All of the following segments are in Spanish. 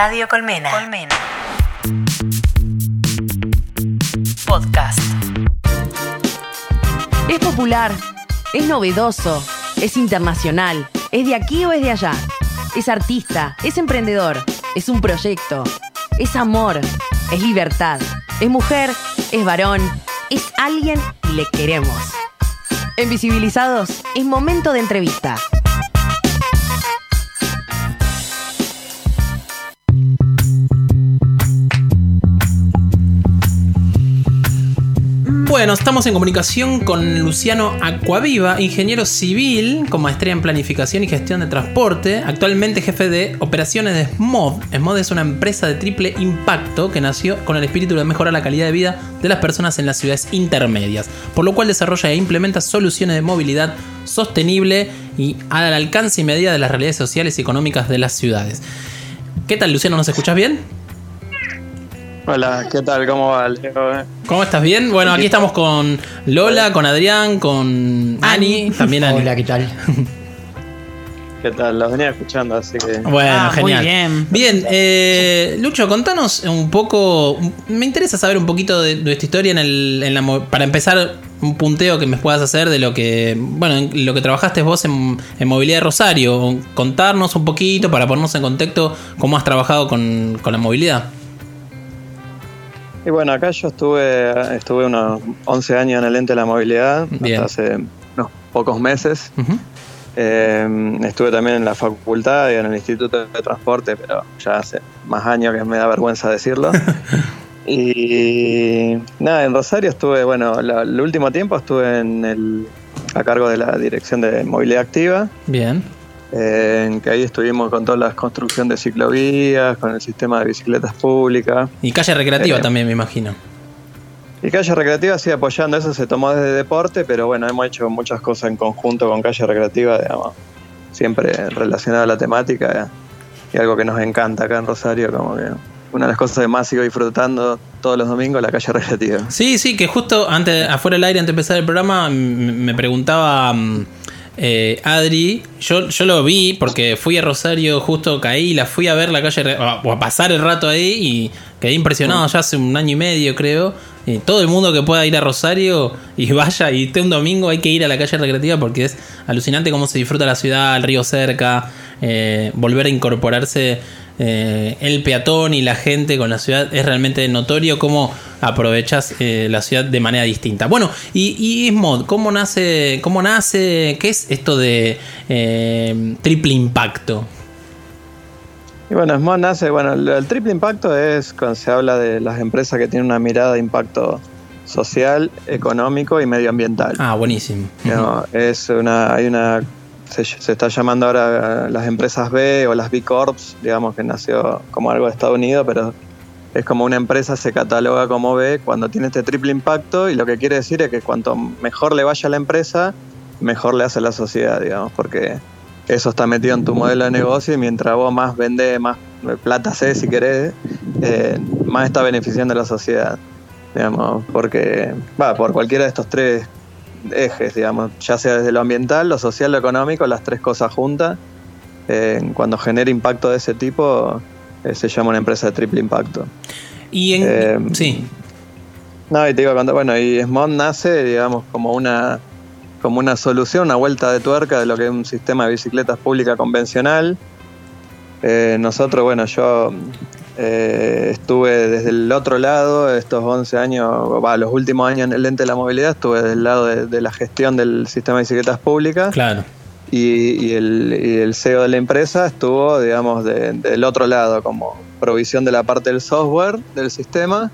Radio Colmena. Colmena. Podcast. Es popular, es novedoso, es internacional, es de aquí o es de allá. Es artista, es emprendedor, es un proyecto, es amor, es libertad, es mujer, es varón, es alguien y le queremos. En Visibilizados es momento de entrevista. Bueno, estamos en comunicación con Luciano Acuaviva, ingeniero civil con maestría en planificación y gestión de transporte, actualmente jefe de operaciones de SMOD. SMOD es una empresa de triple impacto que nació con el espíritu de mejorar la calidad de vida de las personas en las ciudades intermedias, por lo cual desarrolla e implementa soluciones de movilidad sostenible y al alcance y medida de las realidades sociales y económicas de las ciudades. ¿Qué tal, Luciano? ¿Nos escuchas bien? Hola, ¿qué tal? ¿Cómo va, Leo? ¿Cómo estás? ¿Bien? Bueno, aquí estamos con Lola, con Adrián, con Ani, también Ani. Hola, ¿qué tal? ¿Qué tal? Los venía escuchando, así que. Bueno, Ah, muy genial. bien. Bien, eh, Lucho, contanos un poco. Me interesa saber un poquito de, de esta historia en el, en la para empezar un punteo que me puedas hacer de lo que, bueno, en lo que trabajaste vos en, en movilidad de Rosario. Contarnos un poquito para ponernos en contexto cómo has trabajado con, con la movilidad. Y bueno, acá yo estuve estuve unos 11 años en el ente de la movilidad, Bien. hasta hace unos pocos meses. Eh, estuve también en la facultad y en el Instituto de Transporte, pero ya hace más años que me da vergüenza decirlo. y nada, en Rosario estuve, bueno, la- el último tiempo estuve en el, a cargo de la Dirección de Movilidad Activa. Bien. En que ahí estuvimos con toda la construcción de ciclovías, con el sistema de bicicletas públicas. Y calle recreativa Eh, también, me imagino. Y Calle Recreativa sigue apoyando, eso se tomó desde deporte, pero bueno, hemos hecho muchas cosas en conjunto con Calle Recreativa, digamos, siempre relacionada a la temática y algo que nos encanta acá en Rosario, como que una de las cosas que más sigo disfrutando todos los domingos, la Calle Recreativa. Sí, sí, que justo antes, afuera del aire, antes de empezar el programa, me preguntaba mm, eh, Adri, yo, yo lo vi porque fui a Rosario, justo caí, la fui a ver la calle, o a pasar el rato ahí y quedé impresionado ya hace un año y medio, creo. Y todo el mundo que pueda ir a Rosario y vaya y esté un domingo hay que ir a la calle recreativa porque es alucinante cómo se disfruta la ciudad, el río cerca, eh, volver a incorporarse eh, el peatón y la gente con la ciudad es realmente notorio cómo aprovechas eh, la ciudad de manera distinta. Bueno, y, y Ismod, ¿cómo nace, ¿cómo nace? ¿Qué es esto de eh, triple impacto? Y bueno, SMOD nace, bueno, el, el triple impacto es cuando se habla de las empresas que tienen una mirada de impacto social, económico y medioambiental. Ah, buenísimo. No, es una, hay una, se, se está llamando ahora eh, las empresas B o las B Corps, digamos que nació como algo de Estados Unidos, pero es como una empresa se cataloga como B cuando tiene este triple impacto y lo que quiere decir es que cuanto mejor le vaya a la empresa, mejor le hace a la sociedad, digamos, porque eso está metido en tu modelo de negocio y mientras vos más vendés, más plata haces si querés, eh, más está beneficiando a la sociedad, digamos, porque, va, por cualquiera de estos tres ejes, digamos, ya sea desde lo ambiental, lo social, lo económico, las tres cosas juntas. Eh, cuando genera impacto de ese tipo, eh, se llama una empresa de triple impacto. Y en. Eh, sí. No, y te a contar, bueno, y SMOD nace, digamos, como una, como una solución, una vuelta de tuerca de lo que es un sistema de bicicletas pública convencional. Nosotros, bueno, yo eh, estuve desde el otro lado, estos 11 años, va, los últimos años en el ente de la movilidad, estuve del lado de, de la gestión del sistema de bicicletas públicas Claro. y, y el, y el CEO de la empresa estuvo, digamos, de- del otro lado, como provisión de la parte del software del sistema.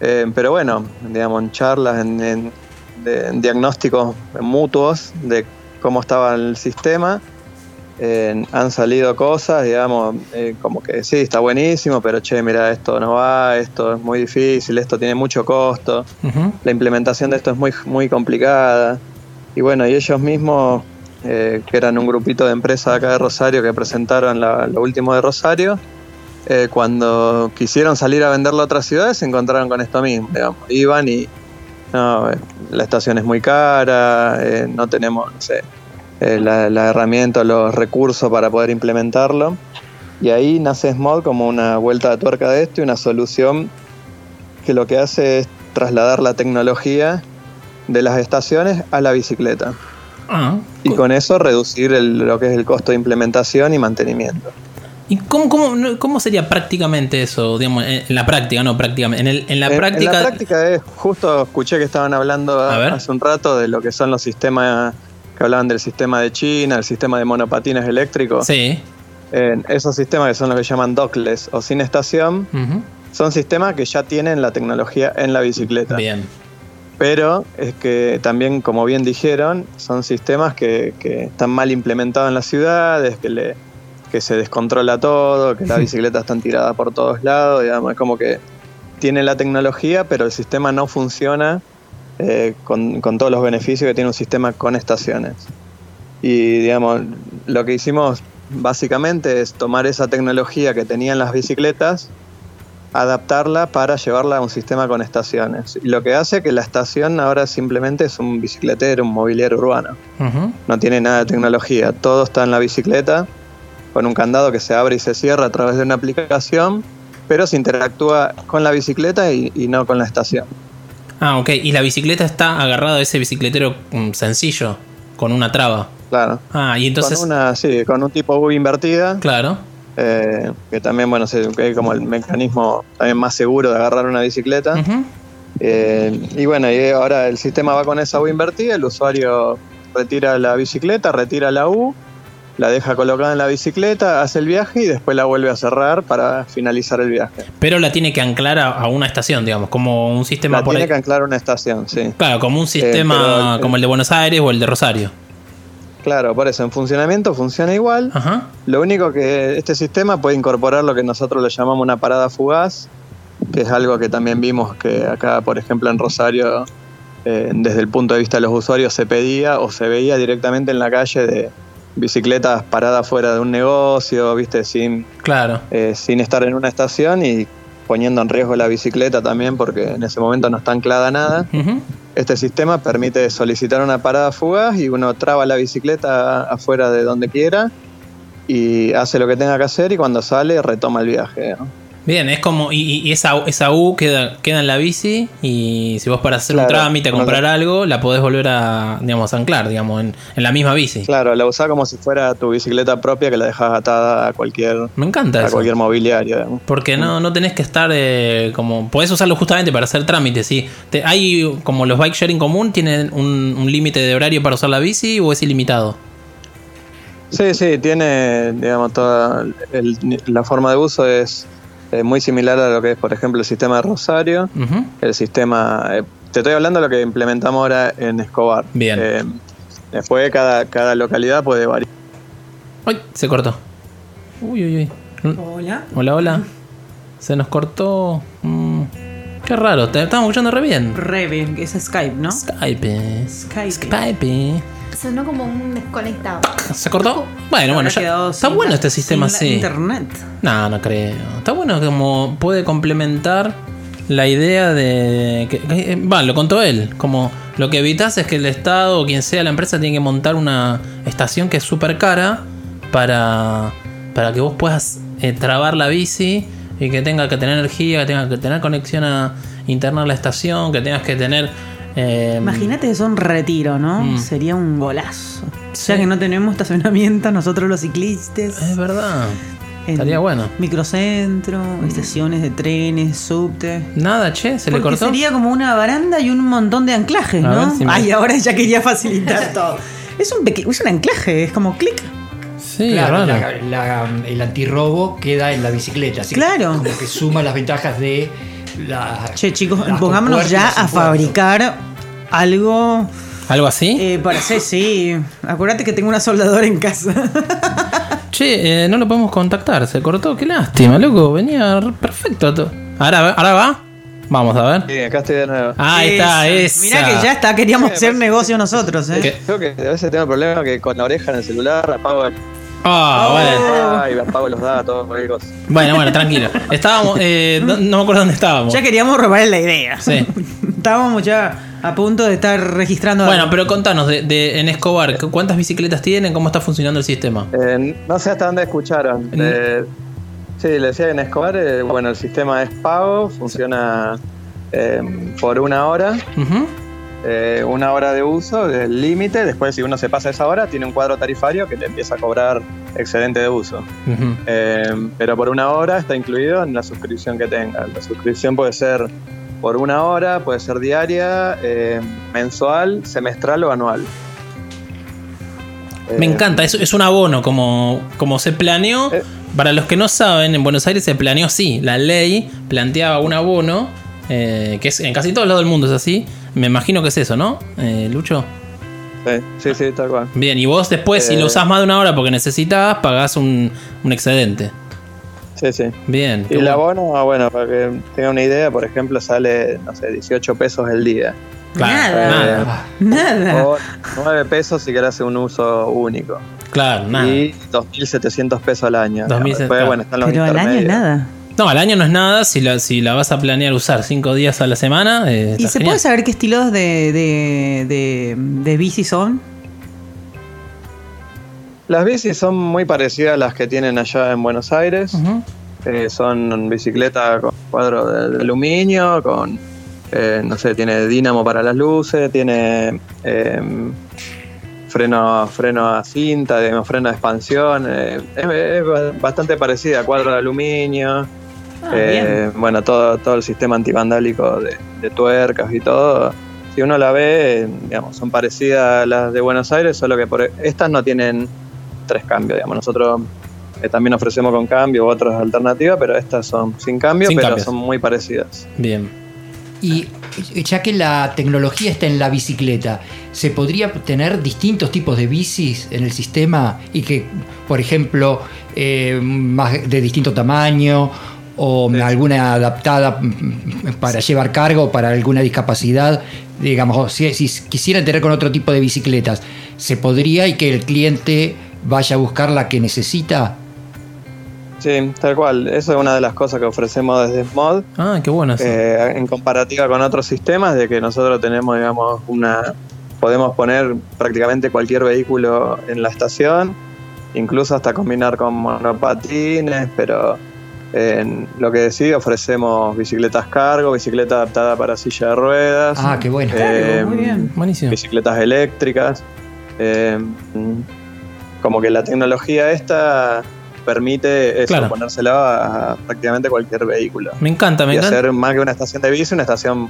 Eh, pero bueno, digamos, en charlas, en, en- de- en diagnósticos mutuos de cómo estaba el sistema, eh, han salido cosas, digamos, eh, como que sí, está buenísimo, pero che, mira, esto no va, esto es muy difícil, esto tiene mucho costo la implementación de esto es muy, muy complicada. Y bueno, y ellos mismos, eh, que eran un grupito de empresas acá de Rosario que presentaron la- lo último de Rosario, eh, cuando quisieron salir a venderlo a otras ciudades se encontraron con esto mismo. Digamos. Iban y no, la estación es muy cara, no tenemos, no sé, eh, la, la herramienta, los recursos para poder implementarlo. Y ahí nace Smod como una vuelta de tuerca de esto y una solución que lo que hace es trasladar la tecnología de las estaciones a la bicicleta. Ah, Y con eso reducir el- lo que es el costo de implementación y mantenimiento. ¿Y cómo, cómo, cómo sería prácticamente eso? Digamos, en, la práctica, no prácticamente. En, el- en la En- práctica. En la práctica es, justo escuché que estaban hablando A hace un rato de lo que son los sistemas, que hablaban del sistema de China, el sistema de monopatines eléctricos. Sí. Esos sistemas que son los que llaman dockless o sin estación, son sistemas que ya tienen la tecnología en la bicicleta. Bien. Pero es que también, como bien dijeron, son sistemas que, que están mal implementados en las ciudades, que, le, que se descontrola todo, que las bicicletas están tiradas por todos lados, digamos, es como que tienen la tecnología, pero el sistema no funciona eh, con, con todos los beneficios que tiene un sistema con estaciones. Y digamos, lo que hicimos básicamente es tomar esa tecnología que tenían las bicicletas, adaptarla para llevarla a un sistema con estaciones. Y lo que hace que la estación ahora simplemente es un bicicletero, un mobiliario urbano. No tiene nada de tecnología, todo está en la bicicleta, con un candado que se abre y se cierra a través de una aplicación, pero se interactúa con la bicicleta y, y no con la estación. Ah, ok. Y la bicicleta está agarrada a ese bicicletero mm, sencillo, con una traba. Claro. Ah, y entonces. con una, sí, con un tipo U invertida, Claro. eh, que también, bueno, es como el mecanismo también más seguro de agarrar una bicicleta. Eh, y bueno, y ahora el sistema va con esa U invertida, el usuario retira la bicicleta, retira la U, la deja colocada en la bicicleta, hace el viaje y después la vuelve a cerrar para finalizar el viaje. Pero la tiene que anclar a, a una estación, digamos, como un sistema La por tiene ahí. que anclar a una estación, sí. Claro, como un sistema pero el- como el de Buenos Aires o el de Rosario. Claro, por eso en funcionamiento funciona igual. Ajá. Lo único que este sistema puede incorporar lo que nosotros le llamamos una parada fugaz, que es algo que también vimos que acá, por ejemplo, en Rosario, eh, desde el punto de vista de los usuarios, se pedía o se veía directamente en la calle de bicicletas paradas fuera de un negocio, viste, sin, Claro. eh, sin estar en una estación y poniendo en riesgo la bicicleta también porque en ese momento no está anclada nada. Este sistema permite solicitar una parada fugaz y uno traba la bicicleta afuera de donde quiera y hace lo que tenga que hacer y cuando sale retoma el viaje. ¿no? Bien, es como. Y, y esa, esa U queda, queda en la bici. Y si vos para hacer un trámite, a comprar algo, la podés volver a, digamos, anclar, digamos, en, en la misma bici. Claro, la usás como si fuera tu bicicleta propia que la dejas atada a cualquier, Me encanta a eso. cualquier mobiliario. digamos. Porque no, no tenés que estar eh, como. Podés usarlo justamente para hacer trámites. ¿sí? Te- hay como los bike sharing común, tienen un, un límite de horario para usar la bici o es ilimitado. Sí, sí, tiene, digamos, toda el- la forma de uso es eh, muy similar a lo que es, por ejemplo, el sistema de Rosario. El sistema, eh, te estoy hablando de lo que implementamos ahora en Escobar. Bien. Eh, después cada, cada localidad puede variar. Ay, se cortó. Uy, uy, uy. Hola. Hola, hola. Se nos cortó. Mm, qué raro, te estamos escuchando re bien. Re bien, que es Skype, ¿no? Skype. Skype. Skype. Sonó como un desconectado. ¿Se cortó? Bueno, bueno, ya. Está sin bueno este sistema así. Internet. No, no creo. Está bueno como puede complementar la idea de. Que, que- va, lo contó él. Como lo que evitas es que el Estado o quien sea la empresa tiene que montar una estación que es súper cara para, para que vos puedas eh, trabar la bici y que tenga que tener energía, que tenga que tener conexión a interna a la estación, que tengas que tener. Eh, Imagínate que son retiro, ¿no? Mm. Sería un golazo. Sí. Ya que no tenemos estacionamiento, nosotros los ciclistas. Es verdad. en Estaría bueno. Microcentro, estaciones de trenes, subte. Nada, che, se le cortó. sería como una baranda y un montón de anclajes, A ¿no? si me- Ay, ahora ya quería facilitar todo. Es un, peque- es un anclaje, es como clic. Sí, Claro, la- la- el antirrobo queda en la bicicleta. Así que Claro. como que suma las ventajas de la. Che, chicos, las pongámonos ya a fabricar algo ¿Algo así? eh, para hacer, sí. Acuérdate que tengo una soldadora en casa. Che, eh, no lo podemos contactar, se cortó, qué lástima, loco, venía perfecto. to- Ahora, ahora va, vamos a ver. Sí, acá estoy de nuevo. Ahí está, esa. Mirá que ya está, queríamos hacer negocio nosotros, ¿eh? Creo que a veces tengo el problema que con la oreja en el celular apago, el- Ah, bueno. Ay, apago los datos, cualquier cosa. Bueno, bueno, tranquilo. Estábamos, eh, no, no me acuerdo dónde estábamos. Ya queríamos robar la idea. Sí. Estábamos ya a punto de estar registrando. Bueno, algo. pero contanos, de, de- en Escobar, ¿cu- ¿cuántas bicicletas tienen? ¿Cómo está funcionando el sistema? Eh, no sé hasta dónde escucharon. De, Sí, le decía que en Escobar, eh, bueno, el sistema es pago, funciona eh, por una hora, Ujú. Eh, una hora de uso, el límite, después si uno se pasa esa hora, tiene un cuadro tarifario que te empieza a cobrar excedente de uso. Eh, pero por una hora está incluido en la suscripción que tenga. La suscripción puede ser por una hora, puede ser diaria, eh, mensual, semestral o anual. Me encanta, es, es un abono, como, como se planeó. Para los que no saben, en Buenos Aires se planeó así. La ley planteaba un abono, eh, que es en casi todos lados del mundo es así. Me imagino que es eso, ¿no, eh, Lucho? Sí, sí, sí, tal cual. Bien, y vos después, si Eh. lo usás más de una hora porque necesitas, pagás un, un excedente. Sí, sí. Bien. Y el bueno. abono, bueno, para que tenga una idea, por ejemplo, sale, no sé, 18 pesos el día. Claro, Nada. nada. Nada. O 9 pesos si querés hacer un uso único. Claro, nada. Y 2.700 pesos al año. 2.700, Después, claro. bueno, están los Pero al año nada. No, al año no es nada. Si la, si la vas a planear usar cinco días a la semana. eh, ¿Y se genial. puede saber qué estilos de, de, de, de bici son? Las bicis son muy parecidas a las que tienen allá en Buenos Aires. Eh, son bicicletas con cuadro de, de aluminio, con, eh, no sé, tiene dínamo para las luces, tiene eh, freno, freno a cinta, freno de expansión. eh, es, es bastante parecida a cuadro de aluminio. Ah, eh, bueno, todo, todo el sistema antivandálico de, de tuercas y todo. Si uno la ve, digamos, son parecidas a las de Buenos Aires, solo que por estas no tienen tres cambios, digamos. Nosotros eh, también ofrecemos con cambio otras alternativas, pero estas son sin cambio, Sin pero cambios. son muy parecidas. Bien. Y ya que la tecnología está en la bicicleta, ¿se podría tener distintos tipos de bicis en el sistema y que, por ejemplo, eh, más de distinto tamaño o Sí. alguna adaptada mm, para llevar cargo para alguna discapacidad? Digamos, o si, si quisieran tener con otro tipo de bicicletas, ¿se podría y que el cliente vaya a buscar la que necesita? Sí, tal cual. Eso es una de las cosas que ofrecemos desde Mod. Ah, qué bueno eso. Eh, en comparativa con otros sistemas, de que nosotros tenemos, digamos, una. Podemos poner prácticamente cualquier vehículo en la estación, incluso hasta combinar con monopatines, pero en lo que sí ofrecemos bicicletas cargo, bicicleta adaptada para silla de ruedas, Ah, qué bueno. eh, muy bien. Buenísimo. bicicletas eléctricas. eh, como que la tecnología esta permite eso, Claro. ponérsela a prácticamente cualquier vehículo Me encanta, me y encanta. hacer más que una estación de bici, una estación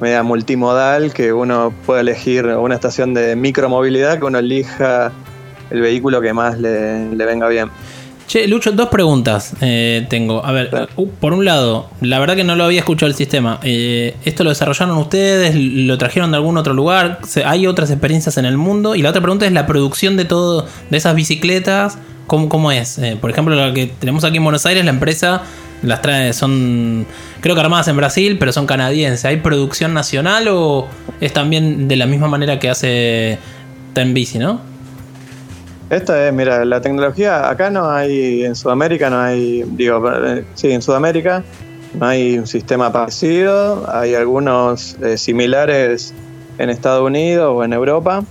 media multimodal que uno puede elegir una estación de micromovilidad que uno elija el vehículo que más le, le venga bien. Che, Lucho, dos preguntas eh, tengo. A ver, uh, por un lado, la verdad que no lo había escuchado el sistema. Eh, ¿Esto lo desarrollaron ustedes? ¿Lo trajeron de algún otro lugar? ¿Hay otras experiencias en el mundo? Y la otra pregunta es la producción de todo, de esas bicicletas. ¿Cómo, cómo es? Eh, por ejemplo, la que tenemos aquí en Buenos Aires, la empresa las trae, son creo que armadas en Brasil, pero son canadienses. ¿Hay producción nacional o es también de la misma manera que hace Ten Bici, no? Esta es, mira, la tecnología, acá no hay, en Sudamérica no hay, digo, eh, sí, en Sudamérica no hay un sistema parecido, hay algunos eh, similares en Estados Unidos o en Europa,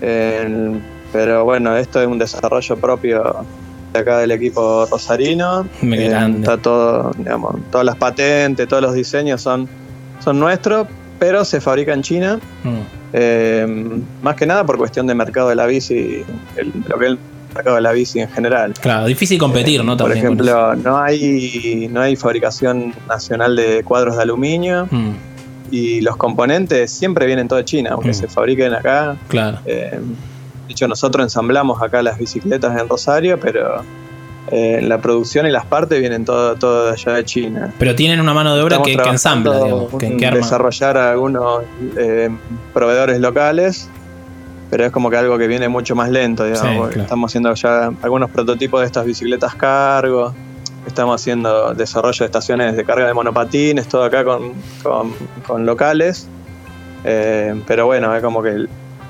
En- pero bueno, esto es un desarrollo propio de acá del equipo rosarino, Eh, grande. está todo, digamos, todas las patentes, todos los diseños son, son nuestros, pero se fabrica en China. Mm. Eh, más que nada por cuestión de mercado de la bici, el- lo que es el mercado de la bici en general. Claro, difícil competir, ¿no? Eh, Por También eso. ejemplo, no hay, no hay fabricación nacional de cuadros de aluminio Mm, y los componentes siempre vienen todo de China, aunque Mm. se fabriquen acá. claro. Eh, de hecho, nosotros ensamblamos acá las bicicletas en Rosario, pero eh, la producción y las partes vienen todo, todo de allá de China. Pero tienen una mano de obra Estamos que, que ensambla, digamos, que, en que arma. desarrollar a algunos eh, proveedores locales, pero es como que algo que viene mucho más lento, digamos. Sí, porque claro. Estamos haciendo ya algunos prototipos de estas bicicletas cargo, estamos haciendo desarrollo de estaciones de carga de monopatines, todo acá con, con- con locales. Eh, pero bueno, es como que,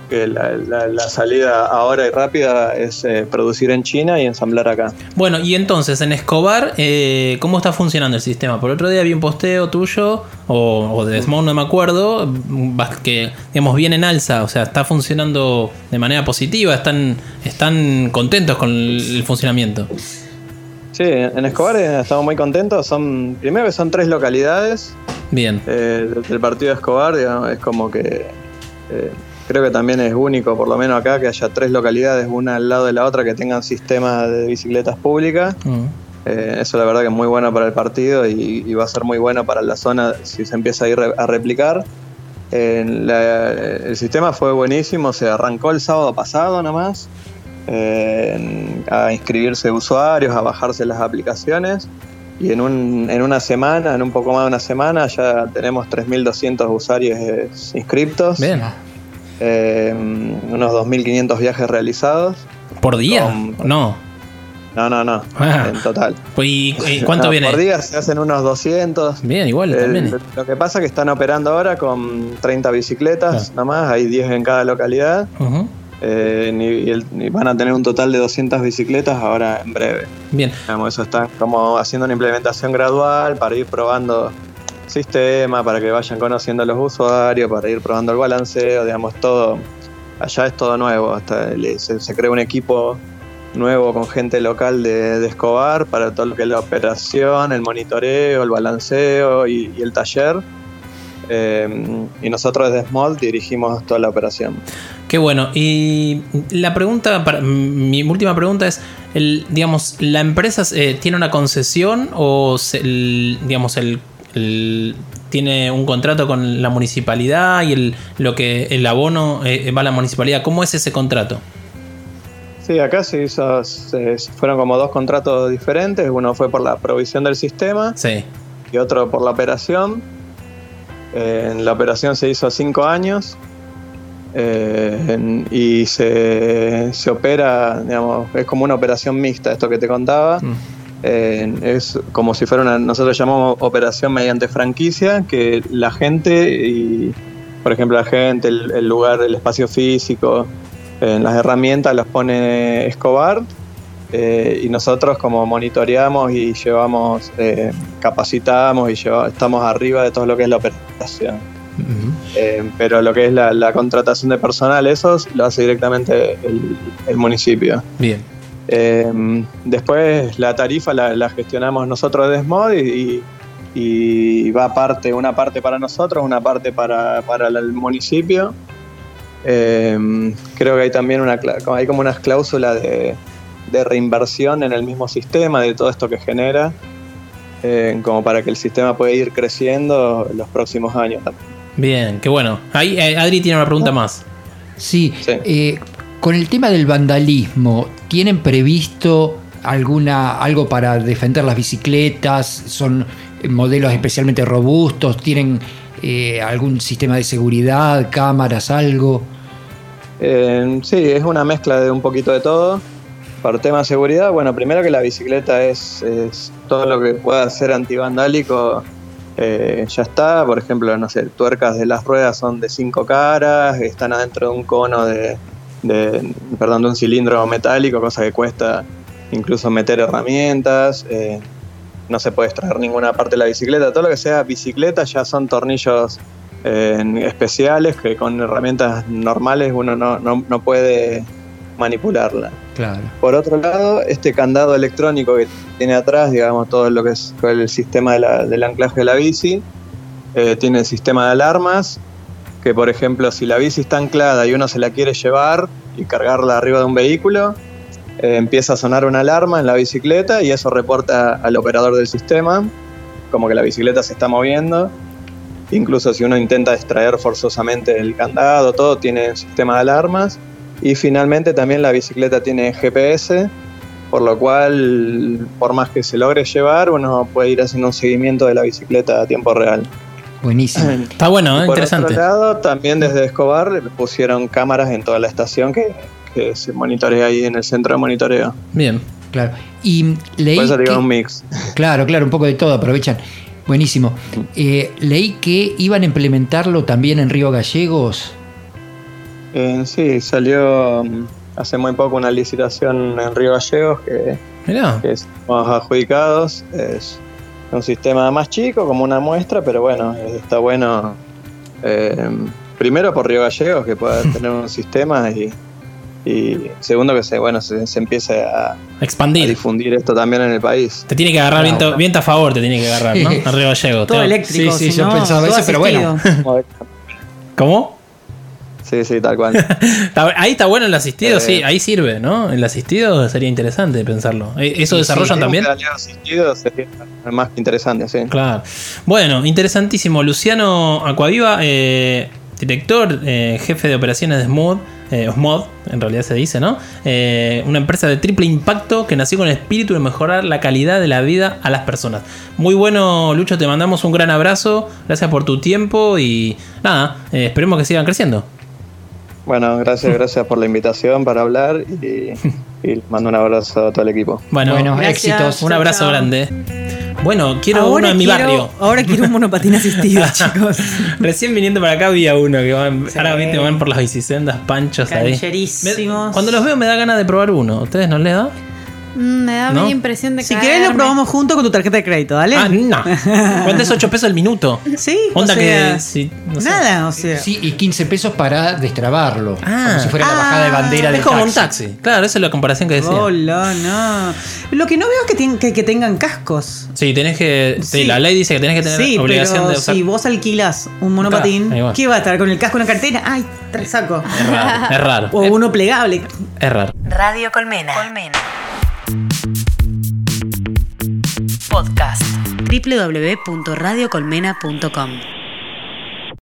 que la, la- la salida ahora y rápida es eh, producir en China y ensamblar acá. Bueno, y entonces en Escobar, eh, ¿cómo está funcionando el sistema? Por otro día vi un posteo tuyo, o, o de Desmond, no me acuerdo, que digamos bien en alza, o sea, está funcionando de manera positiva, están, están contentos con el, el funcionamiento. Sí, en Escobar eh, estamos muy contentos. Son, primero que son tres localidades Bien. eh, del- del partido de Escobar, digamos, es como que eh, creo que también es único, por lo menos acá, que haya tres localidades, una al lado de la otra, que tengan sistemas de bicicletas públicas. Mm. Eh, eso la verdad que es muy bueno para el partido y, y va a ser muy bueno para la zona si se empieza a ir a replicar. Eh, la- el sistema fue buenísimo, se arrancó el sábado pasado nomás eh, a inscribirse usuarios, a bajarse las aplicaciones y en, un, en una semana, en un poco más de una semana, ya tenemos 3.200 usuarios eh, inscriptos, Bien. Eh, unos 2.500 viajes realizados. ¿Por día? Con- No. No, no, no, Ah. en total. Pues, ¿Y, y cuánto No, viene? Por día se hacen unos 200. Bien, igual El- también. lo que pasa es que están operando ahora con 30 bicicletas, nada más, hay 10 en cada localidad. Eh, el- y van a tener un total de 200 bicicletas ahora en breve. Bien. Digamos, eso está como haciendo una implementación gradual para ir probando sistema, para que vayan conociendo a los usuarios, para ir probando el balanceo, digamos, todo. Allá es todo nuevo, hasta se, crea un equipo nuevo con gente local de, Escobar para todo lo que es la operación, el monitoreo, el balanceo y, el taller. Eh, y nosotros desde Small dirigimos toda la operación. Qué bueno. Y la pregunta, para, mi última pregunta es, el, digamos, ¿la empresa eh, tiene una concesión o se- digamos, el, el- tiene un contrato con la municipalidad y el, lo que el abono eh, va a la municipalidad? ¿Cómo es ese contrato? Sí, acá se hizo, se- fueron como dos contratos diferentes. Uno fue por la provisión del sistema Sí. y otro por la operación. Eh, en la operación se hizo a cinco años eh, en- y se, se opera, digamos, es como una operación mixta, esto que te contaba. Mm. Eh, es como si fuera una, nosotros llamamos operación mediante franquicia, que la gente, y, por ejemplo, la gente, el, el lugar, el espacio físico, eh, las herramientas las pone Escobar eh, y nosotros como monitoreamos y llevamos, eh, capacitamos y lleva- estamos arriba de todo lo que es la operación. Pero lo que es la, la contratación de personal, eso lo hace directamente el- el municipio. Bien. Eh, después la tarifa la, la gestionamos nosotros de Smod y, y va parte, una parte para nosotros, una parte para, para el municipio. Eh, creo que hay también una, hay como unas cláusulas de, de reinversión en el mismo sistema, de todo esto que genera, eh, como para que el sistema pueda ir creciendo en los próximos años. Bien, qué bueno. Ahí eh, Adri tiene una pregunta más. Sí, Sí. eh, con el tema del vandalismo, ¿tienen previsto alguna algo para defender las bicicletas? ¿Son modelos especialmente robustos? ¿Tienen eh, algún sistema de seguridad, cámaras, algo? Eh, sí, es una mezcla de un poquito de todo. Para tema de seguridad, bueno, primero que la bicicleta es, es todo lo que pueda ser antivandálico, eh, ya está. Por ejemplo, no sé, tuercas de las ruedas son de cinco caras, están adentro de un cono de, de- perdón, de un cilindro metálico, cosa que cuesta incluso meter herramientas. eh, no se puede extraer ninguna parte de la bicicleta. Todo lo que sea bicicleta ya son tornillos eh, especiales que con herramientas normales uno no, no- no puede manipularla. Claro. Por otro lado, este candado electrónico que tiene atrás, digamos, todo lo que es el sistema de la- del anclaje de la bici, eh, tiene el sistema de alarmas, que por ejemplo, si la bici está anclada y uno se la quiere llevar y cargarla arriba de un vehículo, eh, empieza a sonar una alarma en la bicicleta y eso reporta al operador del sistema, como que la bicicleta se está moviendo. Incluso si uno intenta extraer forzosamente el candado, todo tiene sistema de alarmas. Y finalmente también la bicicleta tiene GPS, por lo cual, por más que se logre llevar, uno puede ir haciendo un seguimiento de la bicicleta a tiempo real. Buenísimo. Está bueno, ¿eh? Por interesante. otro lado, también desde Escobar pusieron cámaras en toda la estación que, que se monitorea ahí en el centro de monitoreo. Bien. Claro. Y leí Por eso digo que- un mix. Claro, claro, un poco de todo, aprovechan. Buenísimo. Eh, leí que iban a implementarlo también en Río Gallegos. Eh, sí, salió mm, hace muy poco una licitación en Río Gallegos que, Mirá. que estamos adjudicados. Es un sistema más chico, como una muestra, pero bueno, está bueno. eh, primero por Río Gallegos, que pueda tener un sistema y, Y segundo, que se, bueno, se, se empiece a, a Expandir. difundir esto también en el país. Te tiene que agarrar Claro. viento, viento a favor, te tiene que agarrar, ¿no? Arriba Gallego. Todo Te- eléctrico. Sí, sí, si yo no, pensaba eso, pero bueno. ¿Cómo? Sí, sí, tal cual. Ahí está bueno el asistido, Eh. sí, ahí sirve, ¿no? El asistido sería interesante pensarlo. Eh, ¿Eso Sí, desarrollan sí, también? Aliado asistido sería más que interesante, sí. Claro. Bueno, interesantísimo. Luciano Acuaviva, eh, director, eh, jefe de operaciones de eh, Osmod, en realidad se dice, ¿no? Eh, una empresa de triple impacto que nació con el espíritu de mejorar la calidad de la vida a las personas. Muy bueno, Lucho, te mandamos un gran abrazo. Gracias por tu tiempo y nada, eh, esperemos que sigan creciendo. Bueno, gracias, gracias por la invitación para hablar y, mando un abrazo a todo el equipo. Bueno, Bueno, Gracias. éxitos. un abrazo chao. grande. Bueno, quiero Ahora uno en mi quiero- barrio. Ahora quiero un monopatín asistido, chicos. Recién viniendo para acá había uno que van, Sí. ahora viste, van por las bicisendas, panchos ahí. Me- cuando los veo me da ganas de probar uno. ¿Ustedes no les da? Mm, me da ¿No? media impresión de Si caerme. querés lo probamos junto con tu tarjeta de crédito, ¿dale? Ah, no. ¿Cuánto es 8 pesos el minuto? Sí, Onda o sea, que. si- no sé. Nada, o sea. Sí, y 15 pesos para destrabarlo. Ah. como si fuera la bajada de Ah, bandera Es del como un taxi. Claro, esa es la comparación que decía. Hola, no. Lo que no veo es que, que, que tengan cascos. Sí, tenés que. sí, Sí. la ley dice que tenés que tener Sí, obligación pero de usar. si vos alquilas un monopatín, Claro. ¿qué va a estar con el casco en la cartera? Ay, te saco. Es raro. Es raro. O uno plegable. Es raro. Radio Colmena. Colmena. Podcast. www.radiocolmena.com